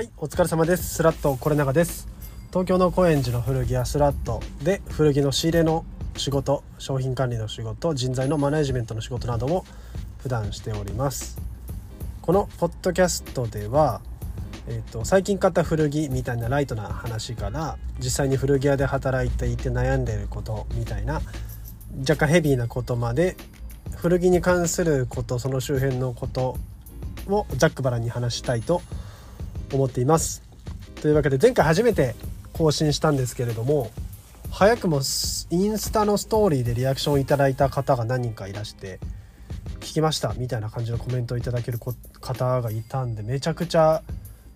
はいお疲れ様です。スラットこれ長です。東京の高円寺の古着屋スラットで古着の仕入れの仕事商品管理の仕事人材のマネジメントの仕事なども普段しております。このポッドキャストではえーと、最近買った古着みたいなライトな話から実際に古着屋で働いていて悩んでいることみたいな若干ヘビーなことまで古着に関することその周辺のことをざっくばらに話したいと思っています。というわけで前回初めて更新したんですけれども早くもインスタのストーリーでリアクションいただいた方が何人かいらして聞きましたみたいな感じのコメントをいただける方がいたんでめちゃくちゃ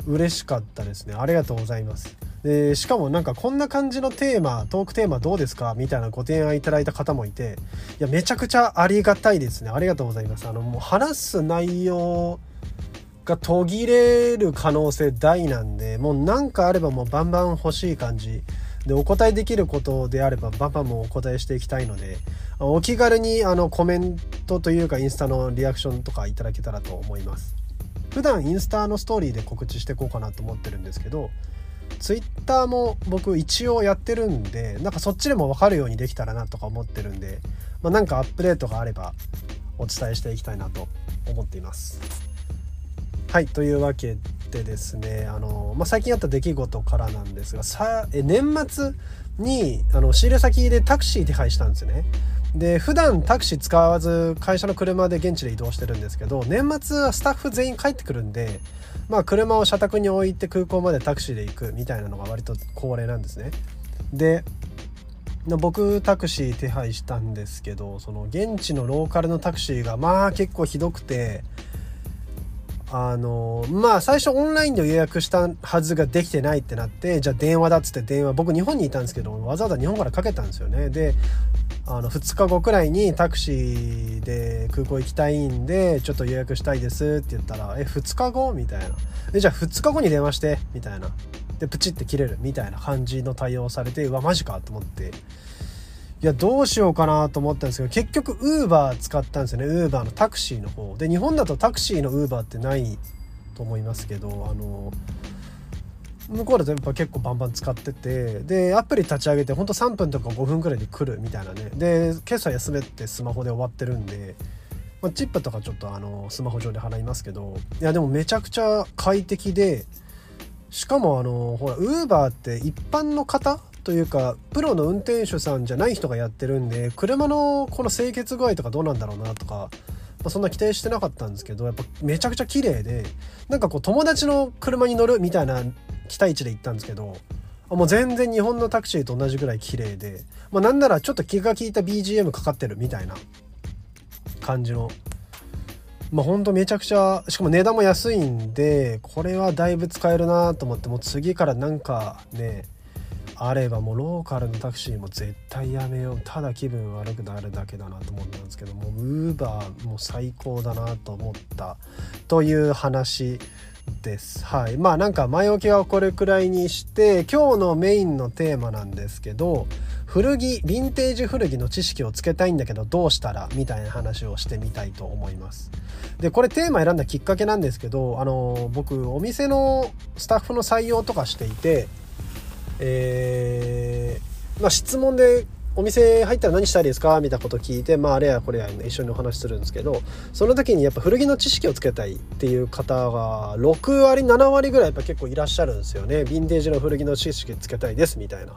嬉しかったですね。ありがとうございます。でしかもなんかこんな感じのテーマトークテーマどうですか？みたいなご提案いただいた方もいていやめちゃくちゃありがたいですね。ありがとうございます。あのもう話す内容が途切れる可能性大なんでもう何かあればもうバンバン欲しい感じでお答えできることであればバンバンもお答えしていきたいのでお気軽にあのコメントというかインスタのリアクションとかいただけたらと思います普段インスタのストーリーで告知していこうかなと思ってるんですけどツイッターも僕一応やってるんでなんかそっちでも分かるようにできたらなとか思ってるんで、まあ、なんかアップデートがあればお伝えしていきたいなと思っています。はいというわけでですねあの、まあ、最近あった出来事からなんですがさえ年末にあの仕入れ先でタクシー手配したんですよね。で普段タクシー使わず会社の車で現地で移動してるんですけど年末はスタッフ全員帰ってくるんでまあ車を社宅に置いて空港までタクシーで行くみたいなのが割と恒例なんですね。で僕タクシー手配したんですけどその現地のローカルのタクシーがまあ結構ひどくてあのまあ最初オンラインで予約したはずができてないってなってじゃあ電話だっつって電話僕日本にいたんですけどわざわざ日本からかけたんですよね。であの2日後くらいにタクシーで空港行きたいんでちょっと予約したいですって言ったら「え2日後?」みたいな「えじゃあ2日後に電話して」みたいな。でプチって切れるみたいな感じの対応されてうわマジかと思って。いやどうしようかなと思ったんですけど結局ウーバー使ったんですよね。ウーバーのタクシーの方。で日本だとタクシーのウーバーってないと思いますけどあの向こうだとやっぱ結構バンバン使っててでアプリ立ち上げてほんと3分とか5分くらいで来るみたいなね。で決済休めってスマホで終わってるんで、まあ、チップとかちょっとあのスマホ上で払いますけどいやでもめちゃくちゃ快適でしかもあのほらウーバーって一般の方というかプロの運転手さんじゃない人がやってるんで車のこの清潔具合とかどうなんだろうなとか、まあ、そんな期待してなかったんですけどやっぱめちゃくちゃ綺麗でなんかこう友達の車に乗るみたいな期待値で行ったんですけどもう全然日本のタクシーと同じぐらい綺麗で、まあ、なんならちょっと気が利いた BGM かかってるみたいな感じのまあほんとめちゃくちゃしかも値段も安いんでこれはだいぶ使えるなと思ってもう次からなんかねあればもうローカルのタクシーも絶対やめよう。ただ気分悪くなるだけだなと思ったんですけどもウーバーも最高だなと思ったという話です。はい。まあなんか前置きはこれくらいにして今日のメインのテーマなんですけど古着ヴィンテージ古着の知識をつけたいんだけどどうしたら？みたいな話をしてみたいと思います。でこれテーマ選んだきっかけなんですけどあの僕お店のスタッフの採用とかしていてえー、まあ、質問でお店入ったら何したいですかみたいなこと聞いて、まあ、あれやこれや、ね、一緒にお話しするんですけどその時にやっぱ古着の知識をつけたいっていう方が6割7割ぐらいやっぱ結構いらっしゃるんですよねヴィンテージの古着の知識つけたいですみたいな。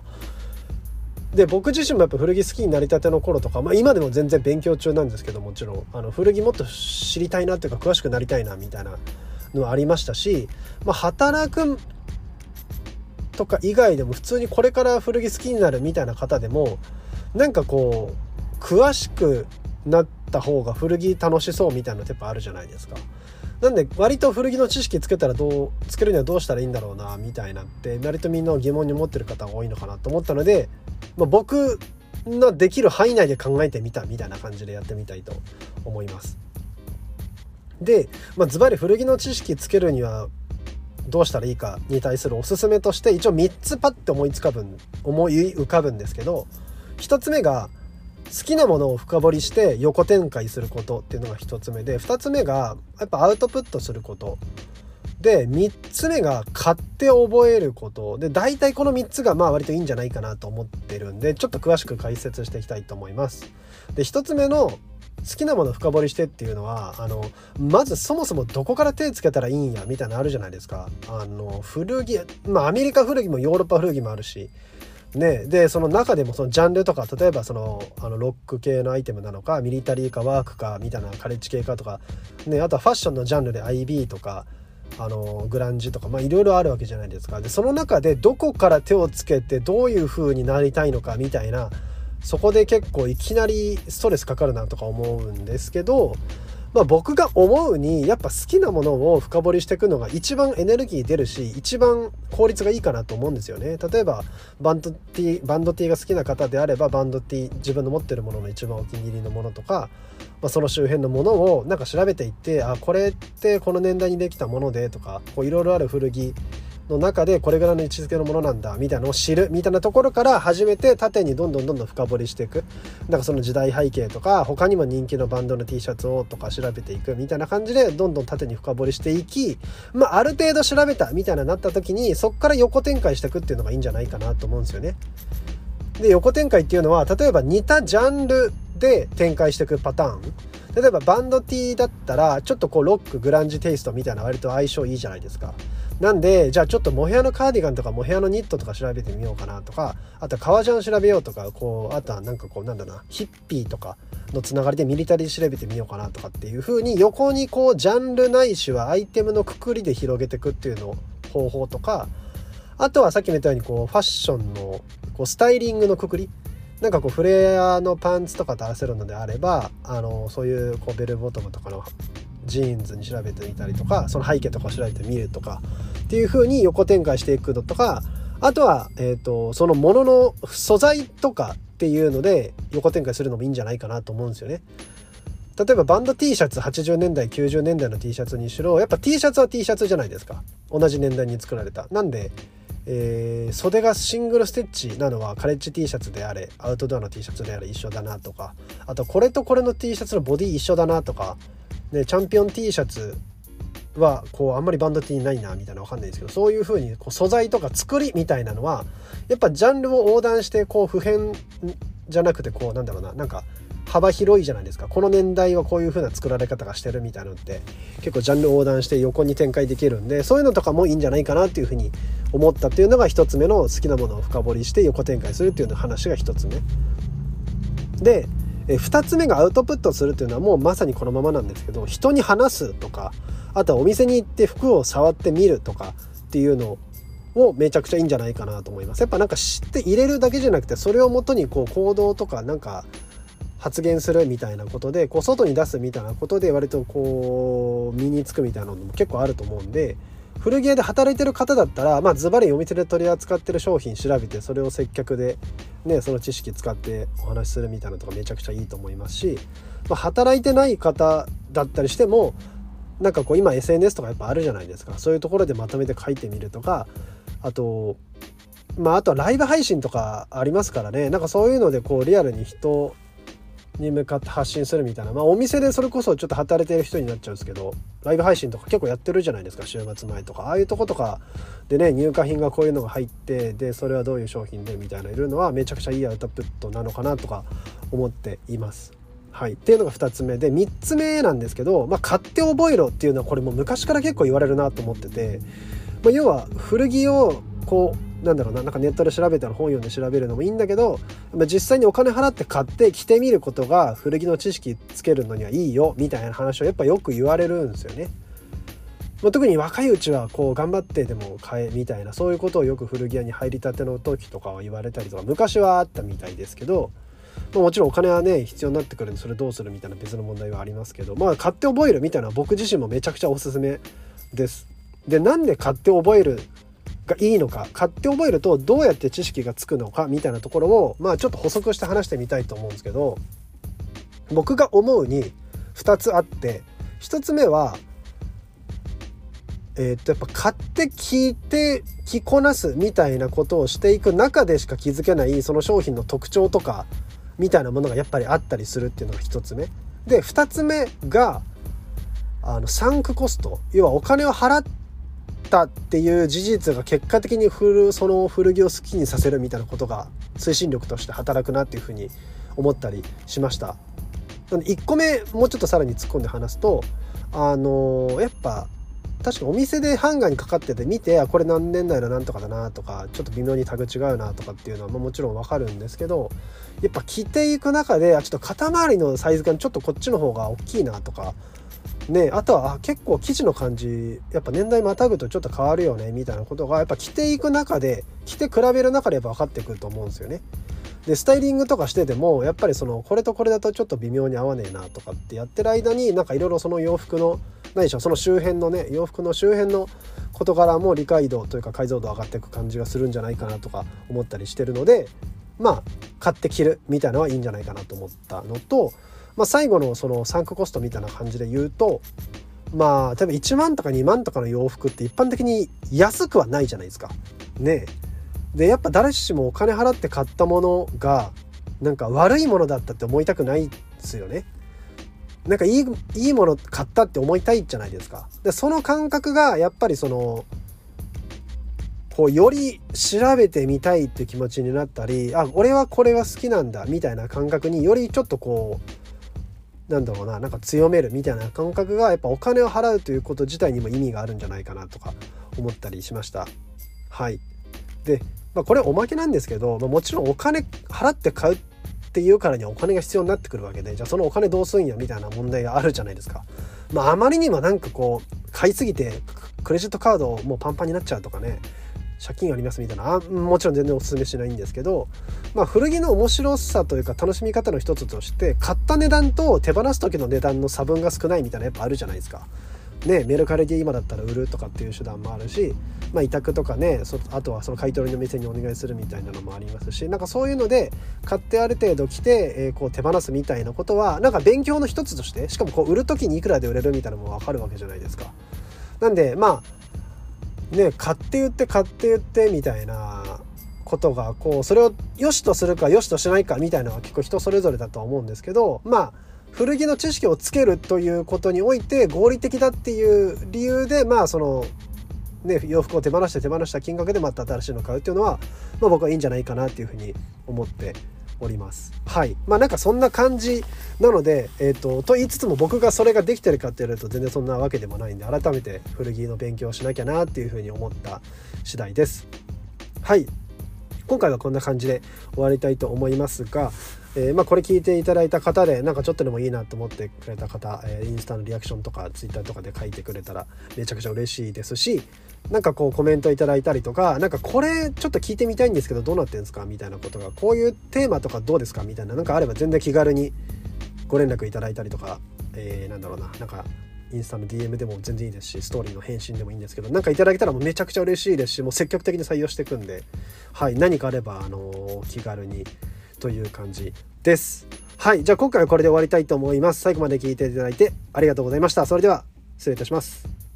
で僕自身もやっぱ古着好きになりたての頃とか、まあ、今でも全然勉強中なんですけどもちろんあの古着もっと知りたいなっていうか詳しくなりたいなみたいなのはありましたし、まあ、働くとか以外でも普通にこれから古着好きになるみたいな方でもなんかこう詳しくなった方が古着楽しそうみたいなのってやっぱあるじゃないですか。なんで割と古着の知識つけたらどうつけるにはどうしたらいいんだろうなみたいなって割とみんな疑問に思ってる方が多いのかなと思ったので、まあ、僕のできる範囲内で考えてみたみたいな感じでやってみたいと思います。で、まあ、ズバリ古着の知識つけるにはどうしたらいいかに対するおすすめとして一応3つパッて思いつかぶん思い浮かぶんですけど1つ目が好きなものを深掘りして横展開することっていうのが1つ目で2つ目がやっぱアウトプットすることで3つ目が買って覚えることで大体この3つがまあ割といいんじゃないかなと思ってるんでちょっと詳しく解説していきたいと思います。で1つ目の好きなもの深掘りしてっていうのはあのまずそもそもどこから手つけたらいいんやみたいなのあるじゃないですか。あの古着まあアメリカ古着もヨーロッパ古着もあるしね、でその中でもそのジャンルとか例えばそのあのロック系のアイテムなのかミリタリーかワークかみたいなカレッジ系かとか、ね、あとはファッションのジャンルで IB とかあのグランジとかいろいろあるわけじゃないですかでその中でどこから手をつけてどういう風になりたいのかみたいなそこで結構いきなりストレスかかるなとか思うんですけどまあ、僕が思うにやっぱ好きなものを深掘りしていくのが一番エネルギー出るし一番効率がいいかなと思うんですよね。例えばバンドティバンドティーが好きな方であればバンドティー自分の持ってるものの一番お気に入りのものとか、まあ、その周辺のものをなんか調べていってあこれってこの年代にできたものでとかいろいろある古着の中でこれぐらいの位置づけのものなんだみたいなのを知るみたいなところから始めて縦にどんどんどんどん深掘りしていくだからその時代背景とか他にも人気のバンドの T シャツをとか調べていくみたいな感じでどんどん縦に深掘りしていきまあある程度調べたみたいななった時にそこから横展開していくっていうのがいいんじゃないかなと思うんですよね。で横展開っていうのは例えば似たジャンルで展開していくパターン例えばバンド T だったらちょっとこうロックグランジテイストみたいな割と相性いいじゃないですか。なんでじゃあちょっとモヘアのカーディガンとかモヘアのニットとか調べてみようかなとかあとは革ジャン調べようとかこうあとはなんかこうなんだなヒッピーとかのつながりでミリタリー調べてみようかなとかっていう風に横にこうジャンルないしはアイテムのくくりで広げていくっていうの方法とかあとはさっきも言ったようにこうファッションのこうスタイリングのくくりなんかこうフレアのパンツとかと合わせるのであればあのそういうこうベルボトムとかのジーンズに調べてみたりとかその背景とかを調べてみるとかっていう風に横展開していくのとかあとは、えーと、そのものの素材とかっていうので横展開するのもいいんじゃないかなと思うんですよね。例えばバンド T シャツ80年代90年代の T シャツにしろやっぱ T シャツは T シャツじゃないですか同じ年代に作られた。なんで、えー、袖がシングルステッチなのはカレッジ T シャツであれアウトドアの T シャツであれ一緒だなとかあとこれとこれの T シャツのボディ一緒だなとか、ね、チャンピオン T シャツはこうあんまりバンド T ないなみたいなわかんないですけどそういう風にこう素材とか作りみたいなのはやっぱジャンルを横断してこう普遍じゃなくてこうなんだろうななんか幅広いじゃないですか。この年代はこういう風な作られ方がしてるみたいなのって結構ジャンル横断して横に展開できるんでそういうのとかもいいんじゃないかなっていう風に思ったっていうのが一つ目の好きなものを深掘りして横展開するっていうの話が一つ目。で2つ目がアウトプットするっていうのはもうまさにこのままなんですけど人に話すとかあとはお店に行って服を触ってみるとかっていうのをめちゃくちゃいいんじゃないかなと思います。やっぱなんか知って入れるだけじゃなくてそれをもとにこう行動とかなんか発言するみたいなことでこう外に出すみたいなことで割とこう身につくみたいなのも結構あると思うんで古着屋で働いてる方だったらまあズバリお店で取り扱ってる商品調べてそれを接客でねその知識使ってお話しするみたいなのとかめちゃくちゃいいと思いますし、まあ、働いてない方だったりしてもなんかこう今 SNS とかやっぱあるじゃないですか。そういうところでまとめて書いてみるとかあとまああとはライブ配信とかありますからね。なんかそういうのでこうリアルに人に向かって発信するみたいな。まあお店でそれこそちょっと働いてる人になっちゃうんですけどライブ配信とか結構やってるじゃないですか。週末前とか。ああいうとことかでね入荷品がこういうのが入ってでそれはどういう商品でみたいないるのはめちゃくちゃいいアウトプットなのかなとか思っています。はい、っていうのが2つ目で3つ目なんですけど、まあ、買って覚えろっていうのはこれも昔から結構言われるなと思ってて、まあ、要は古着をこうなんだろうななんかネットで調べたら本読んで調べるのもいいんだけど、まあ、実際にお金払って買って着てみることが古着の知識つけるのにはいいよみたいな話をやっぱよく言われるんですよね。まあ、特に若いうちはこう頑張ってでも買えみたいなそういうことをよく古着屋に入りたての時とかは言われたりとか昔はあったみたいですけどまあ、もちろんお金はね必要になってくるんでそれどうするみたいな別の問題はありますけどまあ買って覚えるみたいな僕自身もめちゃくちゃおすすめです。でなんで買って覚えるがいいのか買って覚えるとどうやって知識がつくのかみたいなところをまあちょっと補足して話してみたいと思うんですけど僕が思うに2つあって1つ目はえ、っとやっぱ買って聞いて着こなすみたいなことをしていく中でしか気づけないその商品の特徴とかみたいなものがやっぱりあったりするっていうのが1つ目。で2つ目があのサンクコスト。要はお金を払っったっていう事実が結果的に古その古着を好きにさせるみたいなことが推進力として働くなっていうふうに思ったりしました。なので1個目もうちょっとさらに突っ込んで話すとあのー、やっぱ確かお店でハンガーにかかってて見てあこれ何年代のなんとかだなとかちょっと微妙にタグ違うなとかっていうのは、まあ、もちろんわかるんですけどやっぱ着ていく中であちょっと肩周りのサイズ感ちょっとこっちの方が大きいなとかねあとはあ結構生地の感じやっぱ年代またぐとちょっと変わるよねみたいなことがやっぱ着ていく中で着て比べる中でやっぱ分かってくると思うんですよね。でスタイリングとかしててもやっぱりそのこれとこれだとちょっと微妙に合わねえなとかってやってる間になんかいろいろその洋服の何でしょうその周辺のね洋服の周辺の事柄も理解度というか解像度上がっていく感じがするんじゃないかなとか思ったりしてるのでまあ買って着るみたいなのはいいんじゃないかなと思ったのと、まあ、最後のそのサンクコストみたいな感じで言うとまあ例えば1万とか2万とかの洋服って一般的に安くはないじゃないですか。ねでやっぱ誰しもお金払って買ったものがなんか悪いものだったって思いたくないですよね。なんかいいいいもの買ったって思いたいじゃないですか。でその感覚がやっぱりそのこうより調べてみたいっていう気持ちになったりあ俺はこれは好きなんだみたいな感覚によりちょっとこうなんだろうななんか強めるみたいな感覚がやっぱお金を払うということ自体にも意味があるんじゃないかなとか思ったりしました。はいでまあ、これおまけなんですけど、まあ、もちろんお金払って買うっていうからにはお金が必要になってくるわけでじゃあそのお金どうすんやみたいな問題があるじゃないですか。まあ、あまりにもなんかこう買いすぎてクレジットカードもうパンパンになっちゃうとかね借金ありますみたいなもちろん全然おすすめしないんですけど、まあ、古着の面白さというか楽しみ方の一つとして買った値段と手放す時の値段の差分が少ないみたいなやっぱあるじゃないですか。ね、メルカリで今だったら売るとかっていう手段もあるし、まあ、委託とかねそあとはその買い取りの店にお願いするみたいなのもありますしなんかそういうので買ってある程度来て、えー、こう手放すみたいなことはなんか勉強の一つとしてしかもこう売る時にいくらで売れるみたいなのも分かるわけじゃないですか。なんでまあね買って言って買って言ってみたいなことがこうそれを良しとするか良しとしないかみたいなのは結構人それぞれだとは思うんですけどまあ古着の知識をつけるということにおいて合理的だっていう理由でまあそのね洋服を手放して手放した金額でまた新しいのを買うっていうのは、まあ、僕はいいんじゃないかなっていうふうに思っております。はい。まあなんかそんな感じなので、えっ、ー、と、と言いつつも僕がそれができてるかって言われると全然そんなわけでもないんで、改めて古着の勉強をしなきゃなっていうふうに思った次第です。はい。今回はこんな感じで終わりたいと思いますが、えー、まあ、これ聞いていただいた方でなんかちょっとでもいいなと思ってくれた方、えー、インスタのリアクションとかツイッターとかで書いてくれたらめちゃくちゃ嬉しいですしなんかこうコメントいただいたりとか何かこれちょっと聞いてみたいんですけどどうなってんですかみたいなことがこういうテーマとかどうですかみたいななんかあれば全然気軽にご連絡いただいたりとか、えー、なんだろうななんかインスタの DM でも全然いいですしストーリーの返信でもいいんですけど何かいただけたらもうめちゃくちゃ嬉しいですしもう積極的に採用していくんではい何かあればあの、気軽にという感じです。はいじゃあ今回はこれで終わりたいと思います。最後まで聞いていただいてありがとうございました。それでは失礼いたします。